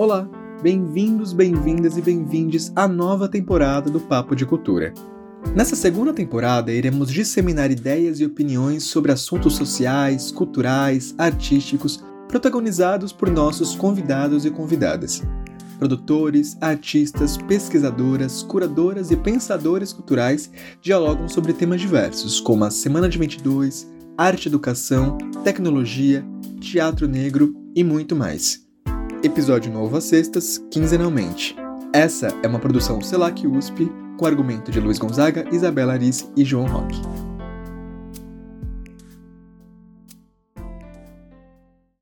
Olá, bem-vindos, bem-vindas e bem-vindes à nova temporada do Papo de Cultura. Nessa segunda temporada, iremos disseminar ideias e opiniões sobre assuntos sociais, culturais, artísticos, protagonizados por nossos convidados e convidadas. Produtores, artistas, pesquisadoras, curadoras e pensadores culturais dialogam sobre temas diversos, como a Semana de 22, arte educação, tecnologia, teatro negro e muito mais. Episódio novo às sextas, quinzenalmente. Essa é uma produção CELAC USP, com argumento de Luiz Gonzaga, Isabela Aris e João Roque.